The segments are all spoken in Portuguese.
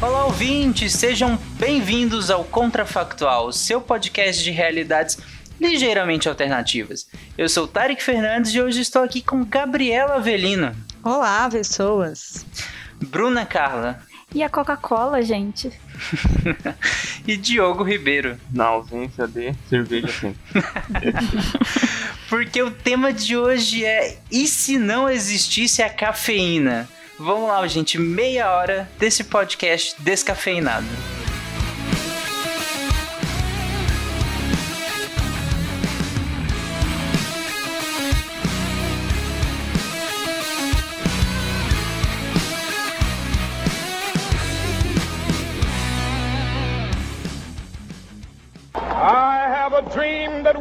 Olá, ouvintes! Sejam bem-vindos ao Contrafactual, seu podcast de realidades ligeiramente alternativas. Eu sou Tarek Fernandes e hoje estou aqui com Gabriela Avelino. Olá, pessoas! Bruna Carla. E a Coca-Cola, gente? e Diogo Ribeiro. Na ausência de cerveja, sim. Porque o tema de hoje é E se não existisse a cafeína? Vamos lá, gente, meia hora desse podcast descafeinado.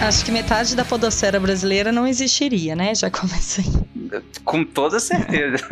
Acho que metade da podosfera brasileira não existiria, né? Já começa aí. Com toda certeza.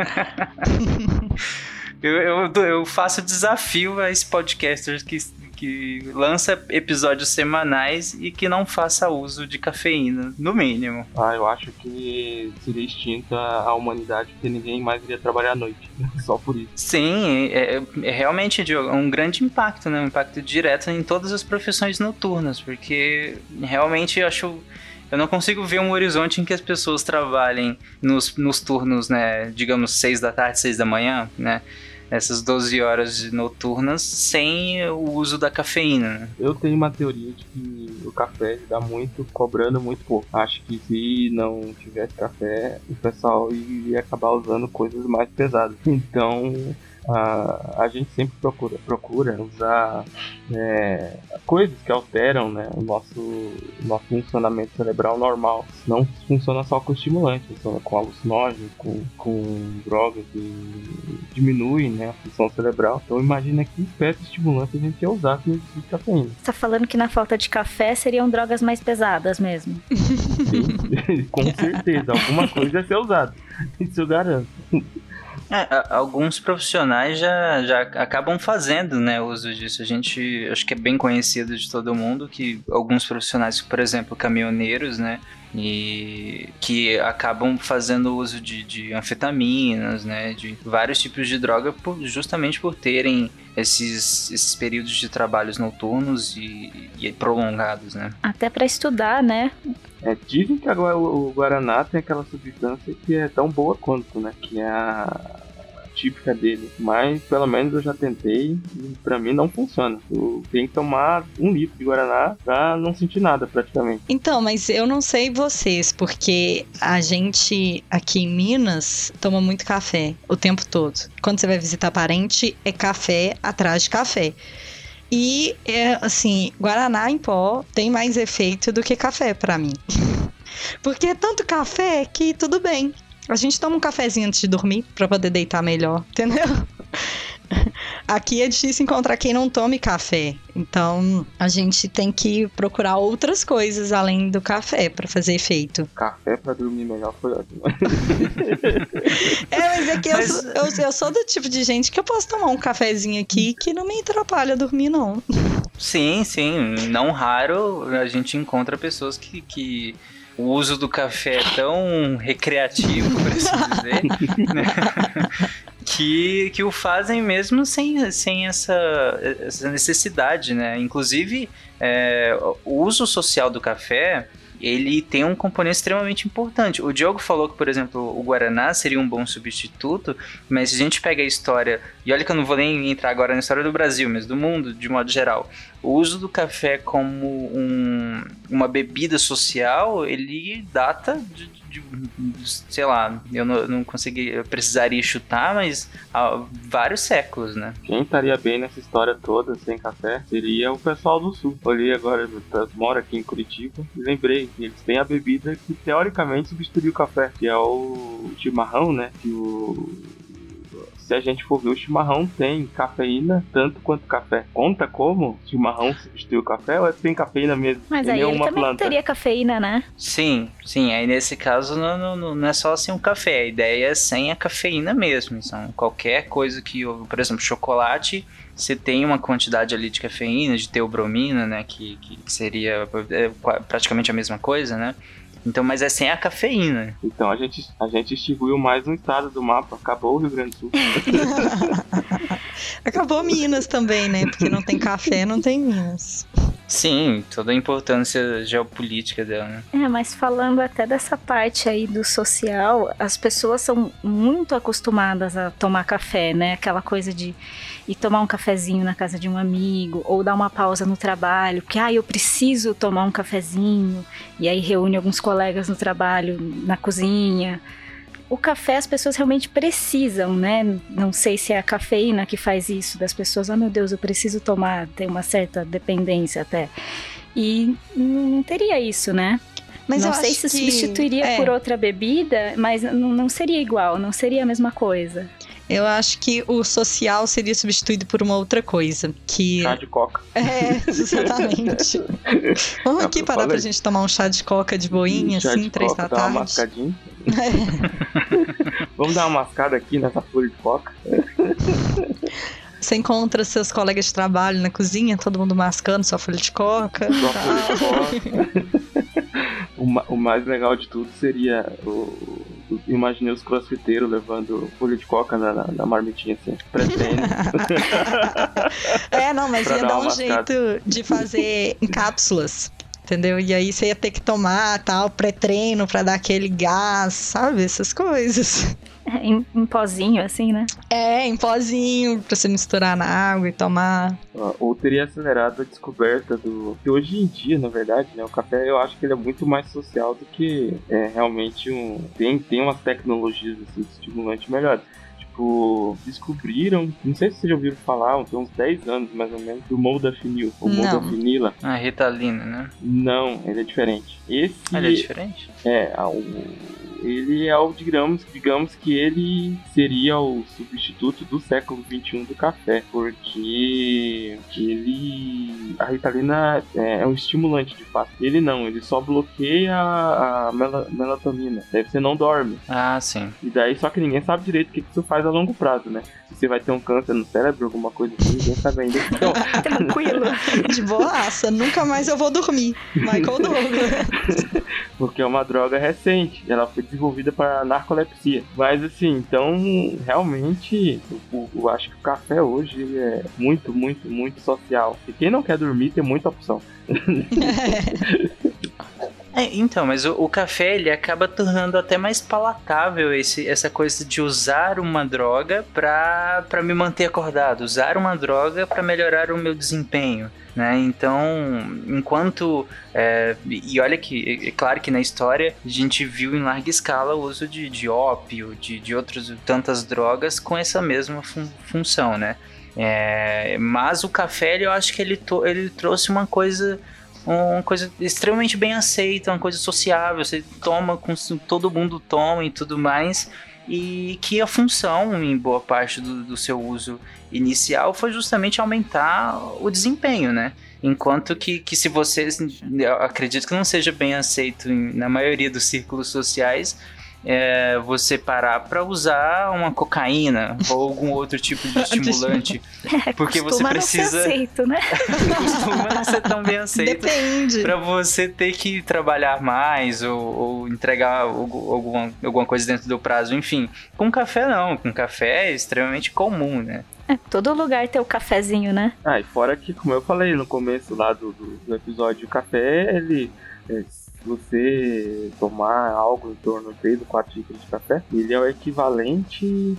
eu, eu, eu, faço desafio a esse podcasters que, que lança episódios semanais e que não faça uso de cafeína, no mínimo. Ah, eu acho que seria extinta a humanidade porque ninguém mais iria trabalhar à noite. Só por isso. Sim, é, é realmente um grande impacto, né? Um impacto direto em todas as profissões noturnas, porque realmente eu acho eu não consigo ver um horizonte em que as pessoas trabalhem nos, nos turnos, né, digamos, 6 da tarde, 6 da manhã, né, essas 12 horas noturnas sem o uso da cafeína. Né? Eu tenho uma teoria de que o café dá muito cobrando muito pouco. Acho que se não tivesse café, o pessoal iria acabar usando coisas mais pesadas. Então, a, a gente sempre procura, procura usar é, coisas que alteram né, o nosso, nosso funcionamento cerebral normal. Não funciona só com estimulante, funciona com alucinógenos, com, com drogas que diminuem né, a função cerebral. Então imagina que espécie de estimulante a gente ia usar se não existisse cafeína. Você tá falando que na falta de café seriam drogas mais pesadas mesmo? Sim, com certeza, alguma coisa ia ser usada. Isso eu garanto. É, alguns profissionais já, já acabam fazendo né, uso disso. A gente acho que é bem conhecido de todo mundo que alguns profissionais, por exemplo, caminhoneiros, né? E que acabam fazendo uso de, de anfetaminas, né? De vários tipos de droga por, justamente por terem esses, esses períodos de trabalhos noturnos e, e prolongados, né? Até para estudar, né? É, dizem que agora o Guaraná tem aquela substância que é tão boa quanto, né? Que é a típica dele. Mas pelo menos eu já tentei e pra mim não funciona. Eu tenho que tomar um litro de Guaraná pra não sentir nada praticamente. Então, mas eu não sei vocês, porque a gente aqui em Minas toma muito café o tempo todo. Quando você vai visitar parente, é café atrás de café. E, é, assim, Guaraná em pó tem mais efeito do que café para mim. Porque é tanto café que tudo bem. A gente toma um cafezinho antes de dormir para poder deitar melhor, entendeu? Aqui é difícil encontrar quem não tome café. Então, a gente tem que procurar outras coisas além do café para fazer efeito. Café para dormir melhor foi ótimo. é, mas é que mas... Eu, eu, eu, sou do tipo de gente que eu posso tomar um cafezinho aqui que não me atrapalha dormir, não. Sim, sim. Não raro a gente encontra pessoas que, que o uso do café é tão recreativo, por assim dizer, né? que, que o fazem mesmo sem, sem essa, essa necessidade, né? Inclusive, é, o uso social do café ele tem um componente extremamente importante. O Diogo falou que, por exemplo, o Guaraná seria um bom substituto, mas se a gente pega a história e olha que eu não vou nem entrar agora na história do Brasil, mas do mundo de modo geral, o uso do café como um, uma bebida social, ele data de, de, de sei lá, eu não, não consegui, eu precisaria chutar, mas há vários séculos, né? Quem estaria bem nessa história toda sem café seria o pessoal do sul. Olhei agora, eu moro aqui em Curitiba e lembrei que eles têm a bebida que teoricamente substituiu o café, que é o chimarrão, né? Que o se a gente for ver, o chimarrão tem cafeína tanto quanto café. Conta como chimarrão substitui o café ou é sem cafeína mesmo? Mas E aí nem ele uma também planta. teria cafeína, né? Sim, sim. Aí nesse caso não, não, não é só sem o café. A ideia é sem a cafeína mesmo. Então, qualquer coisa que, por exemplo, chocolate, você tem uma quantidade ali de cafeína, de teobromina, né? Que, que seria é, praticamente a mesma coisa, né? Então, mas é sem a cafeína. Então a gente, a gente distribuiu mais um estado do mapa. Acabou o Rio Grande do Sul. Acabou Minas também, né? Porque não tem café, não tem Minas. Sim, toda a importância geopolítica dela, né? É, mas falando até dessa parte aí do social, as pessoas são muito acostumadas a tomar café, né? Aquela coisa de ir tomar um cafezinho na casa de um amigo, ou dar uma pausa no trabalho, porque, ah, eu preciso tomar um cafezinho, e aí reúne alguns colegas no trabalho, na cozinha. O café as pessoas realmente precisam, né? Não sei se é a cafeína que faz isso, das pessoas, ah, meu Deus, eu preciso tomar, tem uma certa dependência até. E não teria isso, né? Mas não eu sei se que- substituiria é. por outra bebida, mas não, não seria igual, não seria a mesma coisa. Eu acho que o social seria substituído por uma outra coisa. Que. Chá de coca. É, exatamente. Vamos É aqui parar pra gente tomar um chá de coca de boinha, assim, de três coca, da dar uma tarde. mascadinha. Vamos dar uma mascada aqui nessa folha de coca. Você encontra seus colegas de trabalho na cozinha, todo mundo mascando sua folha de coca. Tal. folha de coca. o, ma- o mais legal de tudo seria o- Imaginei os crossfiteiros levando folha de coca na, na, na marmitinha assim, pré-treino. É, não, mas ia dar um jeito de fazer em cápsulas. Entendeu? E aí você ia ter que tomar tal pré-treino pra dar aquele gás, sabe? Essas coisas. Em, em pozinho, assim, né? É, em pozinho, pra você misturar na água e tomar. Ou teria acelerado a descoberta do. Que hoje em dia, na verdade, né? O café eu acho que ele é muito mais social do que é realmente um. Tem, tem umas tecnologias assim, de estimulante melhores. Tipo, descobriram, não sei se vocês já ouviram falar, tem uns 10 anos mais ou menos, do modafinil, ou Não. modafinila. A Ritalina, né? Não, ele é diferente. Esse Ah, Ele é diferente? é, o- ele é o, digamos, digamos que ele seria o substituto do século XXI do café, porque ele, a Ritalina é, é um estimulante de fato. Ele não, ele só bloqueia a, a mela- melatonina, daí você não dorme. Ah, sim. E daí só que ninguém sabe direito o que que isso faz a longo prazo, né? Se você vai ter um câncer no cérebro, alguma coisa assim, ninguém sabe ainda. Então, Tranquilo. De boaça, nunca mais eu vou dormir. Michael Douglas. porque é uma droga recente. Ela foi desenvolvida para narcolepsia. Mas assim, então realmente eu, eu acho que o café hoje é muito, muito, muito social. E quem não quer dormir tem muita opção. É, então, mas o, o café ele acaba tornando até mais palatável esse, essa coisa de usar uma droga pra me manter acordado, usar uma droga pra melhorar o meu desempenho. Né? Então, enquanto. é, e olha que, é claro que na história a gente viu em larga escala o uso de, de ópio, de, de outras tantas drogas com essa mesma fun- função, né? É, mas o café, eu acho que ele, ele trouxe uma coisa uma coisa extremamente bem aceita, uma coisa sociável, você toma, com, todo mundo toma e tudo mais, e que a função, em boa parte do, do seu uso inicial, foi justamente aumentar o desempenho, né? Enquanto que, que se você, eu acredito que não seja bem aceito em- na maioria dos círculos sociais, é, você parar para usar uma cocaína ou algum outro tipo de estimulante, porque você Costuma precisa não ser aceito, né? costuma não ser tão bem aceito Depende. Pra você ter que trabalhar mais ou, ou entregar algu- alguma, alguma coisa dentro do prazo, enfim. Com café não, com café é extremamente comum, né? É, todo lugar tem o cafezinho, né? Ah, e fora que, como eu falei no começo lá do, do, do episódio, o café, ele. é, você tomar algo em torno de 3 ou 4 xícaras de café, ele é o equivalente,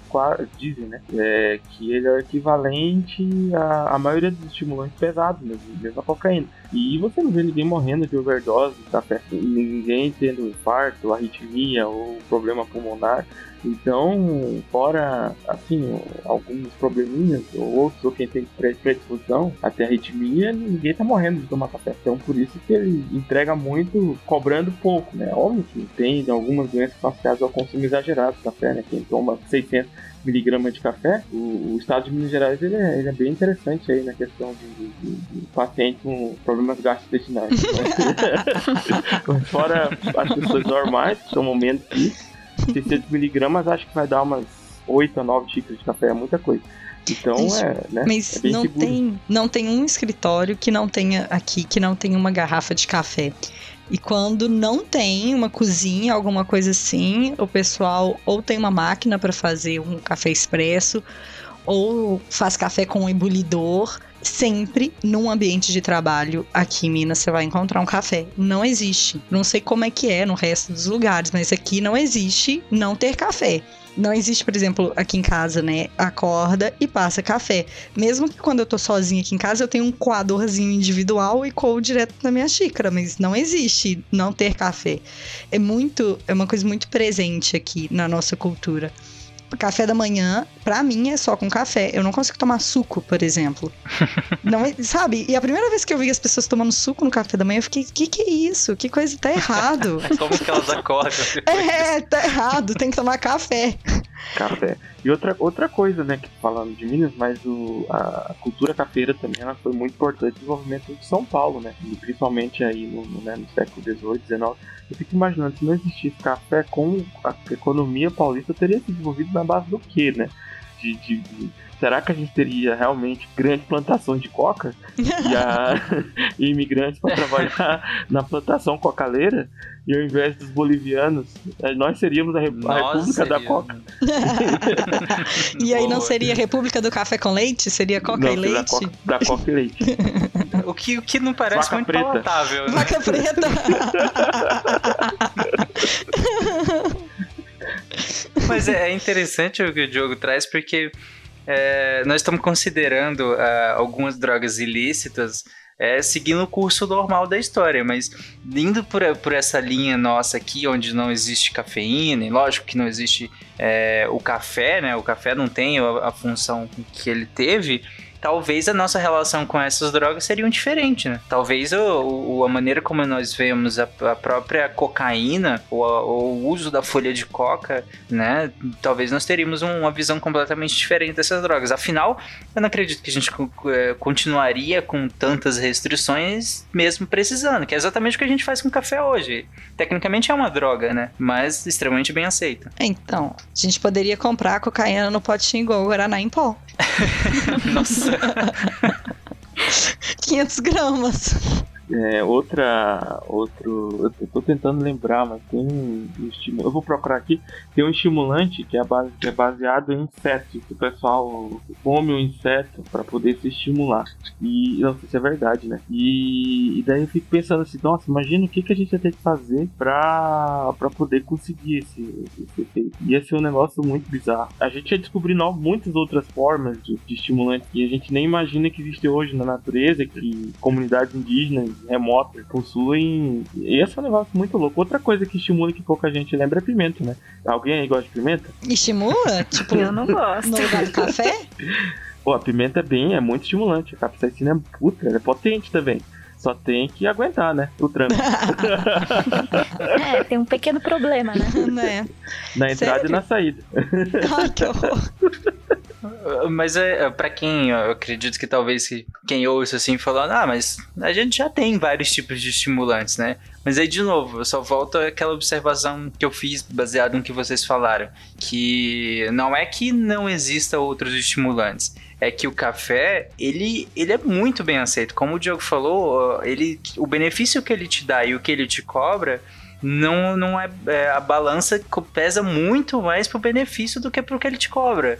dizem, né? É, que ele é o equivalente à, à maioria dos estimulantes pesados, mesmo, mesmo a cocaína. E você não vê ninguém morrendo de overdose de café, ninguém tendo infarto, arritmia ou problema pulmonar. Então, fora, assim, alguns probleminhas, ou outros, ou quem tem pre- predisposição até arritmia, ninguém tá morrendo de tomar café. Então, por isso que ele entrega muito, cobrando pouco, né? Óbvio que tem algumas doenças associadas ao consumo exagerado de café, né? Quem toma 600 miligramas de café, o, o estado de Minas Gerais ele é, ele é bem interessante aí na questão de, de, de, paciente com problemas gastrointestinais. Né? Fora as pessoas normais, que tomam menos que isso, 600 miligramas acho que vai dar umas 8 a 9 xícaras de café, é muita coisa. Então Isso. é, né? Mas é não seguro. tem, não tem um escritório que não tenha aqui que não tenha uma garrafa de café. E quando não tem uma cozinha, alguma coisa assim, o pessoal ou tem uma máquina para fazer um café expresso, ou faz café com um ebulidor. Sempre num ambiente de trabalho aqui em Minas você vai encontrar um café. Não existe. Não sei como é que é no resto dos lugares, mas aqui não existe não ter café. Não existe, por exemplo, aqui em casa, né? Acorda e passa café. Mesmo que quando eu tô sozinha aqui em casa, eu tenho um coadorzinho individual e coo direto na minha xícara, mas não existe não ter café. É muito, é uma coisa muito presente aqui na nossa cultura. Café da manhã, pra mim, é só com café. Eu não consigo tomar suco, por exemplo. não, é- sabe? E a primeira vez que eu vi as pessoas tomando suco no café da manhã, eu fiquei, que que é isso? Que coisa tá errado. Como que elas acordam? é, tá errado, tem que tomar café. Café. E outra, outra coisa, né, que falando de Minas, mas o, a cultura cafeira também ela foi muito importante no desenvolvimento de São Paulo, né? E principalmente aí no, no, né, no século XVIII, XIX. Eu fico imaginando, se não existisse café, como a economia paulista teria se desenvolvido na base do quê, né? De, de- de- será que a gente teria realmente grandes plantações de coca e, a, e imigrantes para trabalhar na plantação cocaleira? E ao invés dos bolivianos, eh, nós seríamos a, Re- a Nós República da. Coca. E aí não seria República do Café com Leite? Seria Coca Não, e da Leite? Coca, da Coca e Leite. O que, o que não parece Vaca muito preta. palatável, né? Vaca preta. Mas é é interessante o que o Diogo traz, porque é, nós estamos considerando ah, algumas drogas ilícitas é, seguindo o curso normal da história, mas indo por, por essa linha nossa aqui, onde não existe cafeína, e lógico que não existe é, o café, né? O café não tem a, a função que ele teve. Talvez a nossa relação com essas drogas seria diferente, né? Talvez o, o- a maneira como nós vemos a, a própria cocaína ou, a- ou o uso da folha de coca né? Talvez nós teríamos um- uma visão completamente diferente dessas drogas. Afinal, eu não acredito que a gente eh, continuaria com tantas restrições, mesmo precisando, que é exatamente o que a gente faz com café hoje. Tecnicamente é uma droga, né? Mas extremamente bem aceita. Então, a gente poderia comprar a cocaína no potinho igual o Guaraná em pó. Nossa. 500 gramas. É, outra. Outro. Eu tô tentando lembrar, mas tem um estimulante. Eu vou procurar aqui. Tem um estimulante que é, base, que é baseado em insetos. O pessoal come o inseto para poder se estimular. E não sei se é verdade, né? E, e daí eu fico pensando assim, nossa, imagina o que, que a gente ia ter que fazer pra, pra poder conseguir esse, esse efeito. Ia ser um negócio muito bizarro. A gente ia descobrir no- muitas outras formas de, de estimulantes que a gente nem imagina que existe hoje na natureza, que comunidades indígenas remotas possuem. E esse é um negócio muito louco. Outra coisa que estimula que pouca gente lembra é pimenta, né? Alguém aí gosta de pimenta? Estimula? Tipo, Eu não gosto. no lugar do café? Pô, a pimenta é bem, é muito estimulante. A capsaicina é puta, ela é potente também. Só tem que aguentar, né? O tranco. É, tem um pequeno problema, né? né? na entrada Sério? e na saída. Ai, que horror. Mas é para quem eu acredito que talvez que- quem ouça assim falando, ah, mas a gente já tem vários tipos de estimulantes, né? Mas aí de novo, eu só volto àquela observação que eu fiz baseado no que vocês falaram, que não é que não exista outros estimulantes, é que o café, ele, ele é muito bem aceito. Como o Diogo falou, ele, o benefício que ele te dá e o que ele te cobra não, não é, é, a balança pesa muito mais pro benefício do que pro que ele te cobra.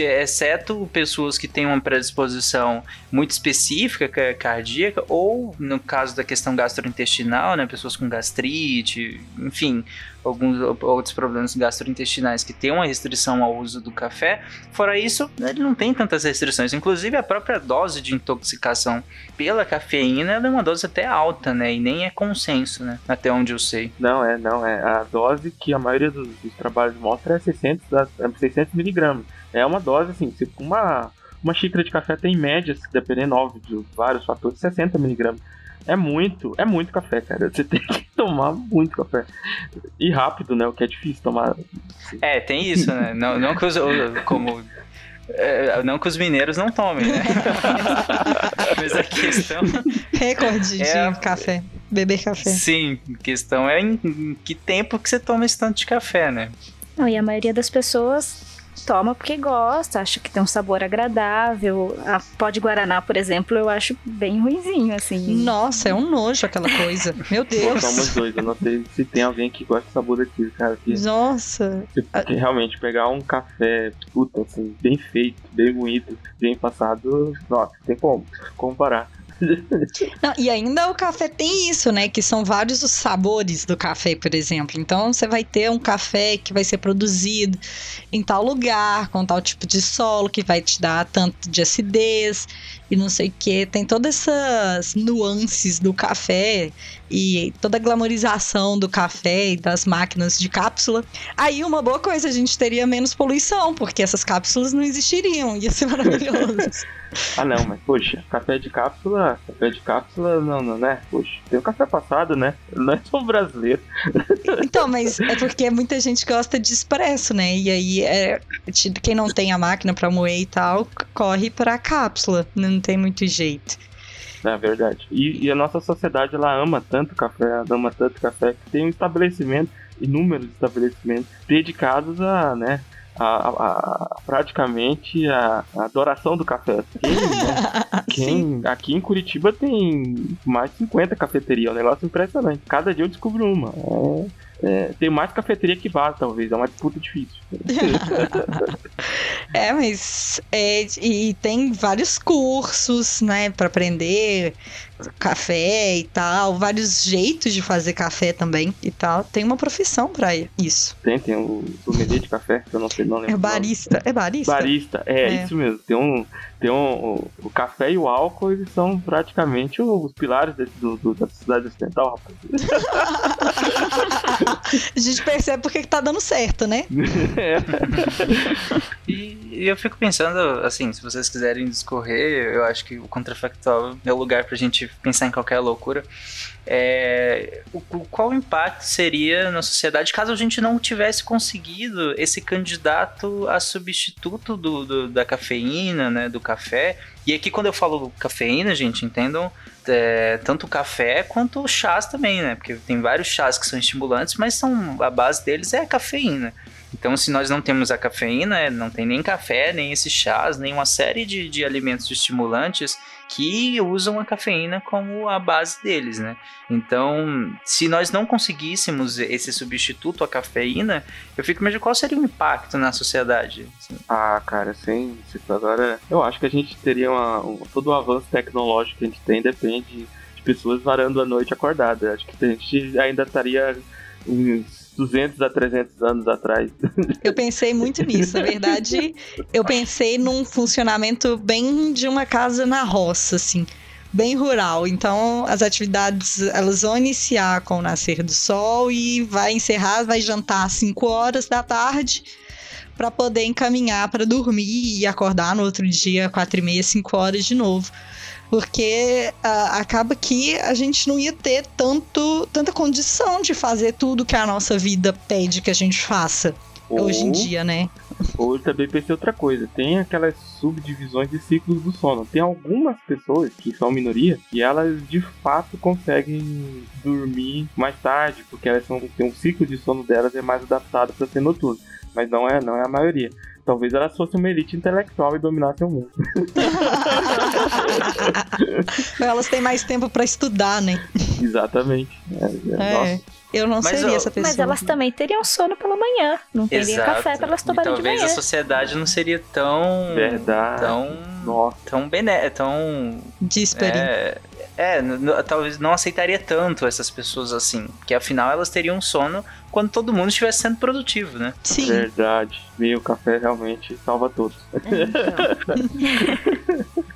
Exceto pessoas que têm uma predisposição muito específica cardíaca, ou no caso da questão gastrointestinal, né, pessoas com gastrite, enfim, alguns outros problemas gastrointestinais que têm uma restrição ao uso do café. Fora isso, ele não tem tantas restrições. Inclusive, a própria dose de intoxicação pela cafeína é uma dose até alta, né? E nem é consenso, né? Até onde eu sei. Não, é, não, é. A dose que a maioria dos, dos trabalhos mostra é 600, a- é 600 miligramas. É uma dose, assim, se uma, uma xícara de café tem em média, dependendo, óbvio, de vários fatores, 60 miligramas. É muito, é muito café, cara. Você tem que tomar muito café. E rápido, né? O que é difícil tomar. É, tem isso, né? Não, não que os, como é, não que os mineiros não tomem, né? Mas a questão, Recorde É. de café. Beber café. sim, a questão é em, em que tempo que você toma esse tanto de café, né? Não, e a maioria das pessoas toma porque gosta, acha que tem um sabor agradável. A pó de Guaraná, por exemplo, eu acho bem ruinzinho, assim. Nossa, é um nojo aquela coisa. Meu Pô, Deus. somos dois. Eu não sei se tem alguém que gosta de sabor daquilo, cara. Que, Nossa. que realmente pegar um café, puta, assim, bem feito, bem moído, bem passado, nossa, tem como comparar. Não, e ainda o café tem isso, né? Que são vários os sabores do café, por exemplo. Então você vai ter um café que vai ser produzido em tal lugar, com tal tipo de solo, que vai te dar tanto de acidez e não sei o que. Tem todas essas nuances do café e toda a glamorização do café e das máquinas de cápsula. Aí uma boa coisa, a gente teria menos poluição, porque essas cápsulas não existiriam. Ia ser maravilhoso. Ah não, mas poxa, café de cápsula, café de cápsula, não, não, né? Poxa, tem o café passado, né? Não é só brasileiro. Então, mas é porque muita gente gosta de expresso, né? E aí, é, quem não tem a máquina pra moer e tal, corre pra cápsula. Não tem muito jeito. É verdade. E, e a nossa sociedade, ela ama tanto café, ela ama tanto café, que tem um estabelecimento, inúmeros estabelecimentos dedicados a, né, a, a- a- praticamente a, a adoração do café. Quem, né, quem- aqui em Curitiba tem mais de 50 cafeterias, é um negócio impressionante. Cada dia eu descubro uma. É- é, tem mais cafeteria que bar, talvez, é uma disputa difícil. É, mas. é, e tem vários cursos, né, pra aprender café e tal. Vários jeitos de fazer café também e tal. Tem uma profissão pra isso. Tem, tem o sommelier de café, que eu não sei, não lembro. É barista. É barista? Barista, é, É. isso mesmo. Tem um, tem um, o, o café e o álcool, eles são praticamente os pilares desse- do, do- da sociedade ocidental, rapaz. A gente percebe porque que tá dando certo, né? É. E, e eu fico pensando, assim, se vocês quiserem discorrer, eu acho que o contrafactual é o lugar pra gente pensar em qualquer loucura. É, o, o- qual o impacto seria na sociedade caso a gente não tivesse conseguido esse candidato a substituto do, do- da cafeína, né, do café? E aqui quando eu falo cafeína, gente, entendam é, tanto o café quanto os chás também, né? Porque tem vários chás que são estimulantes, mas são, a base deles é a cafeína. Então, se nós não temos a cafeína, é, não tem nem café, nem esses chás, nem uma série de, de alimentos estimulantes que usam a cafeína como a base deles, né? Então, se nós não conseguíssemos esse substituto à cafeína, eu fico imaginando qual seria o impacto na sociedade. assim. Ah, cara, isso agora. Eu acho que a gente teria uma, um- todo o avanço tecnológico que a gente tem depende de pessoas varando a noite acordada. Acho que a gente ainda estaria uns 200 a 300 anos atrás. Eu pensei muito nisso. Na verdade, eu pensei num funcionamento bem de uma casa na roça, assim, bem rural. Então, as atividades elas vão iniciar com o nascer do sol e vai encerrar, vai jantar às 5 horas da tarde para poder encaminhar para dormir e acordar no outro dia, quatro e meia, 5 horas de novo. Porque ah, acaba que a gente não ia ter tanto, tanta condição de fazer tudo que a nossa vida pede que a gente faça hoje em Ou- dia, né? Ou eu também pensei outra coisa, tem aquelas subdivisões de ciclos do sono. Tem algumas pessoas, que são minoria, que elas de fato conseguem dormir mais tarde, porque elas são, tem um ciclo de sono delas é mais adaptado para ser noturno. Mas não é, não é a maioria. Talvez elas fossem uma elite intelectual e dominassem o mundo. Elas têm mais tempo pra estudar, né? Exatamente. É, é, É. Nossa, Eu não Mas seria essa pessoa. Mas elas também teriam sono pela manhã. Não teria Exato. café para elas tomarem de talvez manhã. a sociedade não seria tão. Verdade. tão. Nossa. tão bené. tão. Díspare. É, é talvez não aceitaria tanto essas pessoas assim. Porque afinal elas teriam sono quando todo mundo estivesse sendo produtivo, né? Sim. Verdade. Meio o café realmente salva todos.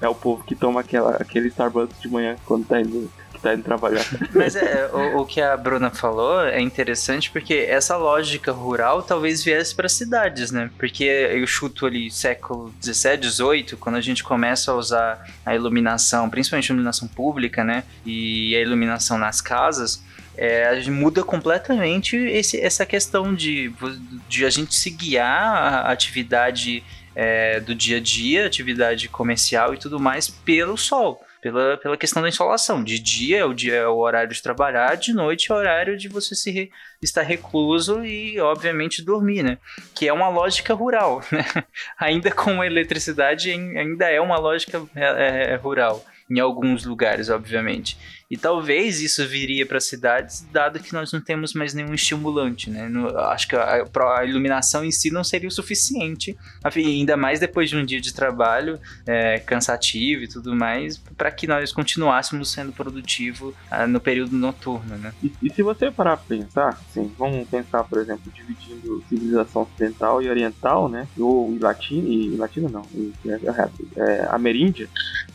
É o povo que toma aquela, aquele Starbucks de manhã quando tá indo, que tá indo trabalhar. Mas é, o, o que a Bruna falou é interessante porque essa lógica rural talvez viesse para cidades, né? Porque eu chuto ali século 17, 18, quando a gente começa a usar a iluminação, principalmente a iluminação pública, né? E a iluminação nas casas. É, muda completamente esse- essa questão de, de a gente se guiar a atividade é, do dia a dia, atividade comercial e tudo mais pelo sol. Pela, pela questão da insolação. De dia é o, dia, é o horário de trabalhar, de noite é o horário de você se estar recluso e, obviamente, dormir, né? Que é uma lógica rural, né? Ainda com eletricidade, ain- ainda é uma lógica é, é, rural. Em alguns lugares, obviamente. E talvez isso viria para cidades, dado que nós não temos mais nenhum estimulante, né? No- acho que a, a iluminação em si não seria o suficiente, ainda mais depois de um dia de trabalho é, cansativo e tudo mais, para que nós continuássemos sendo produtivos ah, no período noturno, né? E, e se você parar pra pensar, assim, vamos pensar, por exemplo, dividindo civilização ocidental e oriental, né? Ou e latina, e latina não, e, é, é, ameríndia,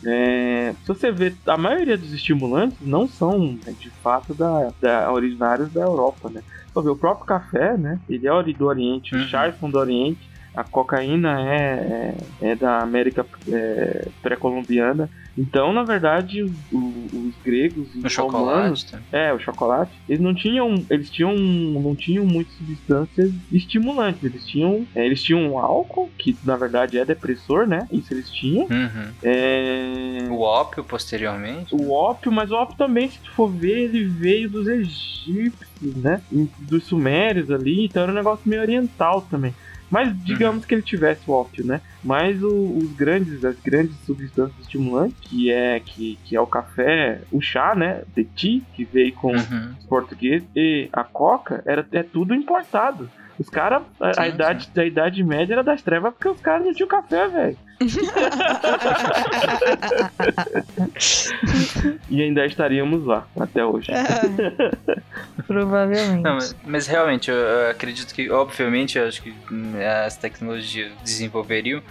é, se você vê, a maioria dos estimulantes não são, né, de fato, da, da, originários da Europa, né? Só ver, o próprio café, né? Ele é do Oriente, Uhum. os chás são do Oriente, a cocaína é, é, é da América é, pré-colombiana. Então, na verdade, os, os- os gregos e O os romanos chocolate. tá? é, o chocolate. Eles não tinham, eles tinham, não tinham muitas substâncias estimulantes. Eles tinham, é, eles tinham álcool, que na verdade é depressor, né? Isso eles tinham. Uhum. É, O ópio, posteriormente. o ópio, mas o ópio também, se tu for ver, ele veio dos egípcios, né? Dos sumérios ali, então era um negócio meio oriental também. Mas digamos que ele tivesse o ópio, né? Mas o- os grandes, as grandes substâncias estimulantes, que é que, que é o café, o chá, né? The tea, que veio com Uhum. os portugueses, e a coca era é tudo importado. Os caras, a, a idade da idade média era das trevas porque os caras não tinham café, velho. e ainda estaríamos lá até hoje. Provavelmente. Não, mas, mas realmente, eu, eu acredito que, obviamente, eu acho que hum, as tecnologias desenvolveriam,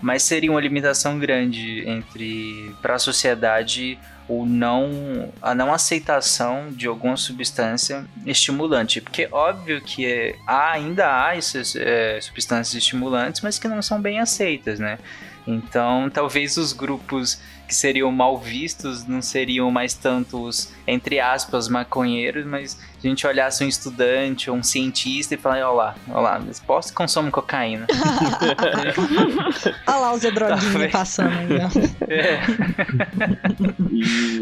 mas seria uma limitação grande entre para a sociedade o não a não aceitação de alguma substância estimulante, porque óbvio que é, há, ainda há essas é, substâncias estimulantes, mas que não são bem aceitas, né? Então, talvez os grupos que seriam mal vistos não seriam mais tanto os, entre aspas, maconheiros, mas a gente olhasse um estudante ou um cientista e falar, ó lá, ó lá, posso consome cocaína. Olha lá o Zé Droguinha Talvez. passando aí, ó. É.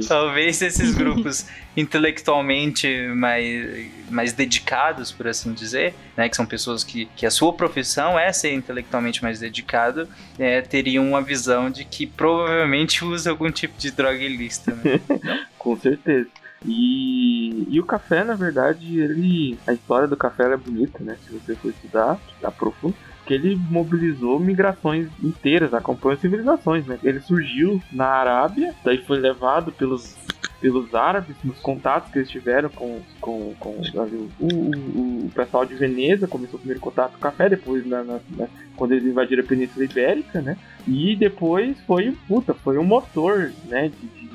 Talvez esses grupos intelectualmente mais, mais dedicados, por assim dizer, né, que são pessoas que, que a sua profissão é ser intelectualmente mais dedicado, é, teriam uma visão de que provavelmente usa algum tipo de droga ilícita. Né? com certeza. E, e o café, na verdade, ele. A história do café era bonita, né? Se você for estudar, aprofunda. Porque ele mobilizou migrações inteiras, acompanhou civilizações, né? Ele surgiu na Arábia, daí foi levado pelos, pelos árabes, nos contatos que eles tiveram com, com, com o, o, o pessoal de Veneza, começou o primeiro contato com o café, depois na, na- na- quando eles invadiram a Península Ibérica, né? E depois foi, puta, foi um motor, né? De- de-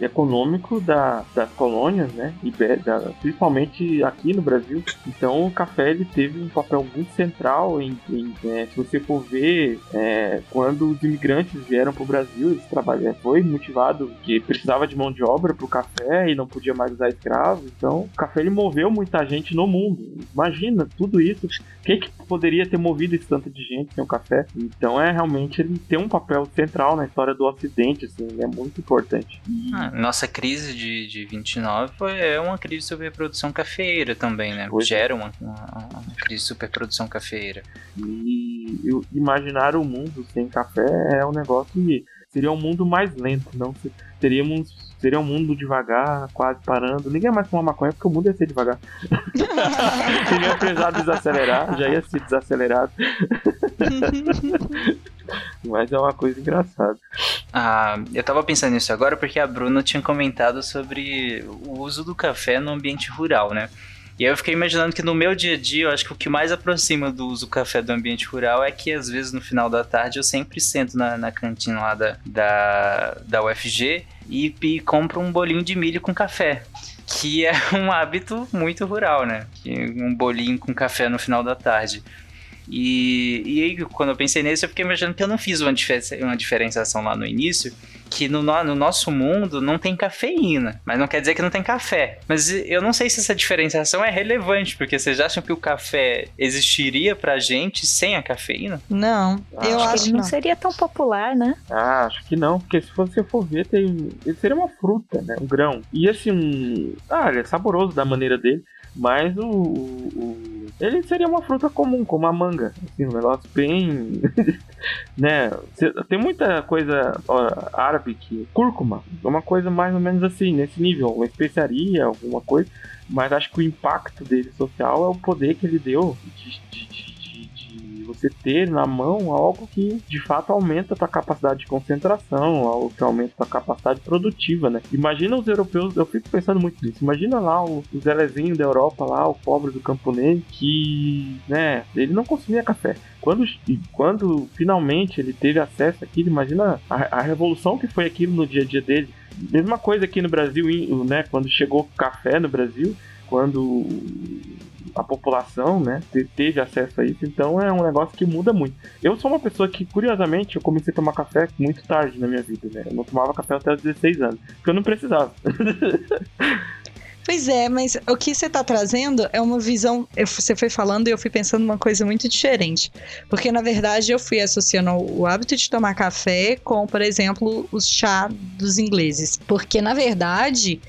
econômico da, das colônias, né? da- principalmente aqui no Brasil. Então o café ele teve um papel muito central em, em, é, se você for ver é, quando os imigrantes vieram para o Brasil, eles trabalharam, foi motivado que precisava de mão de obra para o café e não podia mais usar escravos. Então o café ele moveu muita gente no mundo. Imagina tudo isso. Quem que poderia ter movido esse tanto de gente sem o café? Então é realmente ele tem um papel central na história do Ocidente, assim, ele é muito importante. Ah, nossa crise de, de 29 foi, é uma crise de superprodução cafeeira também, né? Pois é. Gera uma, uma, uma crise de superprodução cafeeira. E eu- imaginar o mundo sem café é um negócio que seria um mundo mais lento, não teríamos seria um mundo devagar, quase parando. Ninguém mais fuma maconha porque o mundo ia ser devagar. Ninguém precisar desacelerar, já ia ser desacelerado. Mas é uma coisa engraçada. Ah, eu tava pensando nisso agora porque a Bruna tinha comentado sobre o uso do café no ambiente rural, né? E aí eu fiquei imaginando que no meu dia a dia, eu acho que o que mais aproxima do uso do café do ambiente rural é que às vezes no final da tarde eu sempre sento na, na cantina lá da, da, da UFG e, e compro um bolinho de milho com café. Que é um hábito muito rural, né? Um bolinho com café no final da tarde. E, e aí, quando eu pensei nisso, eu fiquei imaginando que eu não fiz uma, difer- uma diferenciação lá no início, que no, no- no nosso mundo não tem cafeína, mas não quer dizer que não tem café. Mas eu não sei se essa diferenciação é relevante, porque vocês acham que o café existiria pra gente sem a cafeína? Não, eu Acho que acho ele não. não seria tão popular, né? Ah, acho que não, porque se você for ver, tem. Ele seria uma fruta, né? Um grão. E assim, um- ah, ele é saboroso da maneira dele, mas o. o- o- ele seria uma fruta comum, como a manga. Assim, um negócio bem. né? Tem muita coisa ó, árabe que. Cúrcuma, é uma coisa mais ou menos assim, nesse nível, uma especiaria, alguma coisa. Mas acho que o impacto dele social é o poder que ele deu de, de- de- de- de você ter na mão algo que de fato aumenta a tua capacidade de concentração, algo que aumenta a tua capacidade produtiva, né? Imagina os europeus, eu fico pensando muito nisso. Imagina lá o, o Zelezinho da Europa, lá, o pobre do camponês, que, né, ele não consumia café. Quando, quando finalmente ele teve acesso àquilo, imagina a, a revolução que foi aquilo no dia a dia dele. Mesma coisa aqui no Brasil, né? Quando chegou café no Brasil, quando a população, né, te- teve acesso a isso, então é um negócio que muda muito. Eu sou uma pessoa que, curiosamente, eu comecei a tomar café muito tarde na minha vida, né? Eu não tomava café até os 16 anos, porque eu não precisava. Pois é, mas o que você tá trazendo é uma visão. eu- Você foi falando e eu fui pensando uma coisa muito diferente. Porque, na verdade, eu fui associando o hábito de tomar café com, por exemplo, o chá dos ingleses. Porque, na verdade,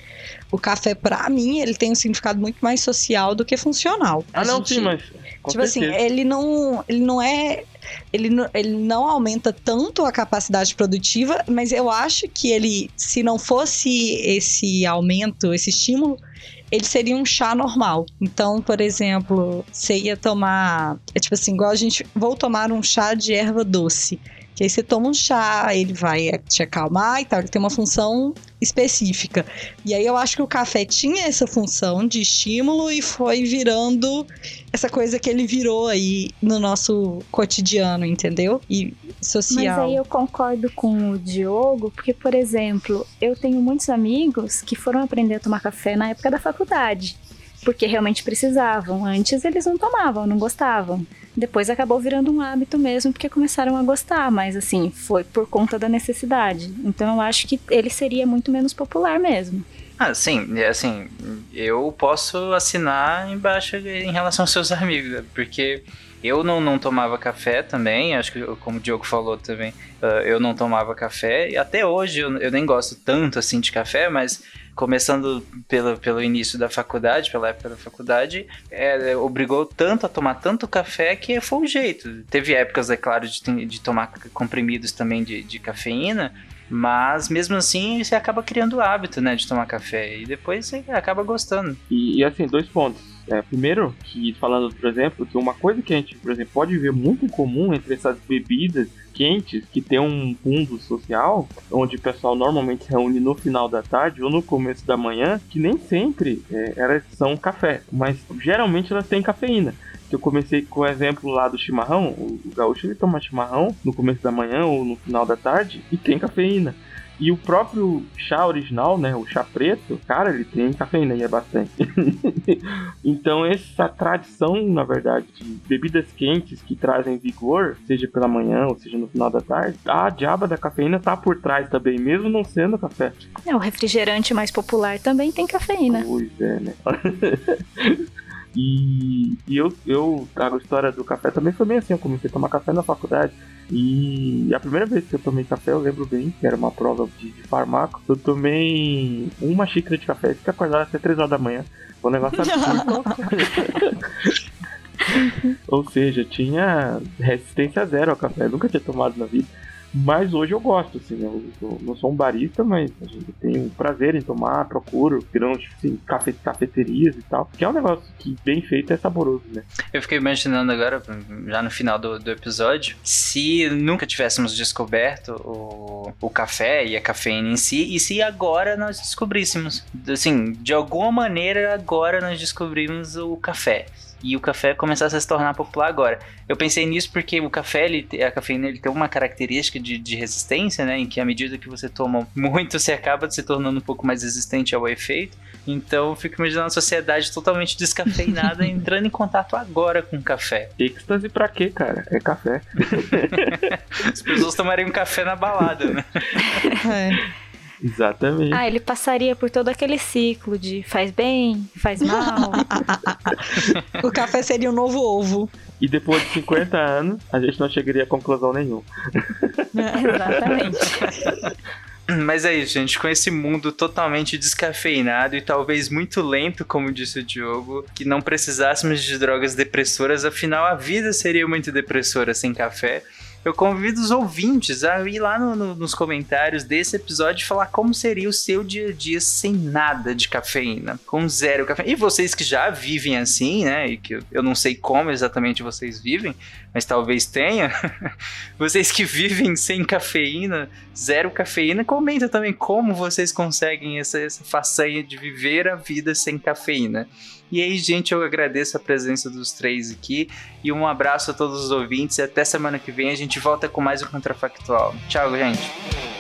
o café, pra mim, ele tem um significado muito mais social do que funcional. A Ah, não, gente- sim, mas. tipo assim, certeza. ele não, ele não é. Ele não, ele não aumenta tanto a capacidade produtiva, mas eu acho que ele, se não fosse esse aumento, esse estímulo, ele seria um chá normal. Então, por exemplo, você ia tomar. É tipo assim, igual a gente. Vou tomar um chá de erva doce. Que aí você toma um chá, ele vai te acalmar e tal. Ele tem uma função específica. E aí eu acho que o café tinha essa função de estímulo e foi virando essa coisa que ele virou aí no nosso cotidiano, entendeu? E social. Mas aí eu concordo com o Diogo, porque, por exemplo, eu tenho muitos amigos que foram aprender a tomar café na época da faculdade. Porque realmente precisavam. Antes eles não tomavam, não gostavam. Depois acabou virando um hábito mesmo, porque começaram a gostar, mas assim, foi por conta da necessidade. Então eu acho que ele seria muito menos popular mesmo. Ah, sim, é assim, eu posso assinar embaixo em relação aos seus amigos, porque eu não, não tomava café também, acho que como o Diogo falou também, ah, eu não tomava café, e até hoje eu, eu nem gosto tanto assim de café, mas começando pelo, pelo início da faculdade, pela época da faculdade, é, obrigou tanto a tomar tanto café que foi o jeito. Teve épocas, é claro, de, de tomar comprimidos também de, de cafeína, mas mesmo assim você acaba criando o hábito, né, de tomar café. E depois você acaba gostando. E, e, assim, dois pontos. É, primeiro, que falando, por exemplo, que uma coisa que a gente, por exemplo, pode ver muito em comum entre essas bebidas quentes que tem um fundo social, onde o pessoal normalmente reúne no final da tarde ou no começo da manhã, que nem sempre é, elas são café, mas geralmente elas têm cafeína. Que eu comecei com o exemplo lá do chimarrão, o o gaúcho ele toma chimarrão no começo da manhã ou no final da tarde e tem cafeína. E o próprio chá original, né, o chá preto, cara, ele tem cafeína e é bastante. então essa tradição, na verdade, de bebidas quentes que trazem vigor, seja pela manhã ou seja no final da tarde, a diaba da cafeína tá por trás também, mesmo não sendo café. É, o refrigerante mais popular também tem cafeína. Pois é, né? E, e eu, eu a história do café também foi bem assim, eu comecei a tomar café na faculdade. E a primeira vez que eu tomei café, eu lembro bem, que era uma prova de, de farmaco, eu tomei uma xícara de café fiquei acordado até 3 horas da manhã. Um negócio absurdo. Ou seja, tinha resistência zero ao café, eu nunca tinha tomado na vida. Mas hoje eu gosto, assim, eu, eu não sou um barista, mas a gente tem um prazer em tomar, procuro, tipo, assim, cafe, cafeterias e tal, que é um negócio que bem feito é saboroso, né? Eu fiquei imaginando agora, já no final do, do episódio, se nunca tivéssemos descoberto o, o café e a cafeína em si, e se agora nós descobríssemos. Assim, de alguma maneira agora nós descobrimos o café e o café começasse a se tornar popular agora. Eu pensei nisso porque o café, ele, a cafeína, ele tem uma característica de, de resistência, né? Em que à medida que você toma muito, você acaba se tornando um pouco mais resistente ao efeito. Então eu fico imaginando a sociedade totalmente descafeinada entrando em contato agora com o café. Êxtase pra quê, cara? É café. As pessoas tomariam café na balada, né? É. Exatamente. Ah, ele passaria por todo aquele ciclo de faz bem, faz mal. o café seria o novo ovo. E depois de 50 anos, a gente não chegaria a conclusão nenhuma. Exatamente. Mas é isso, gente. Com esse mundo totalmente descafeinado e talvez muito lento, como disse o Diogo, que não precisássemos de drogas depressoras, afinal a vida seria muito depressora sem café eu convido os ouvintes a ir lá no, no, nos comentários desse episódio e falar como seria o seu dia a dia sem nada de cafeína, com zero cafeína. E vocês que já vivem assim, né? E que eu não sei como exatamente vocês vivem, mas talvez tenha. vocês que vivem sem cafeína, zero cafeína, comenta também como vocês conseguem essa, essa façanha de viver a vida sem cafeína. E aí, gente, eu agradeço a presença dos três aqui e um abraço a todos os ouvintes e até semana que vem a gente volta com mais um Contrafactual. Tchau, gente.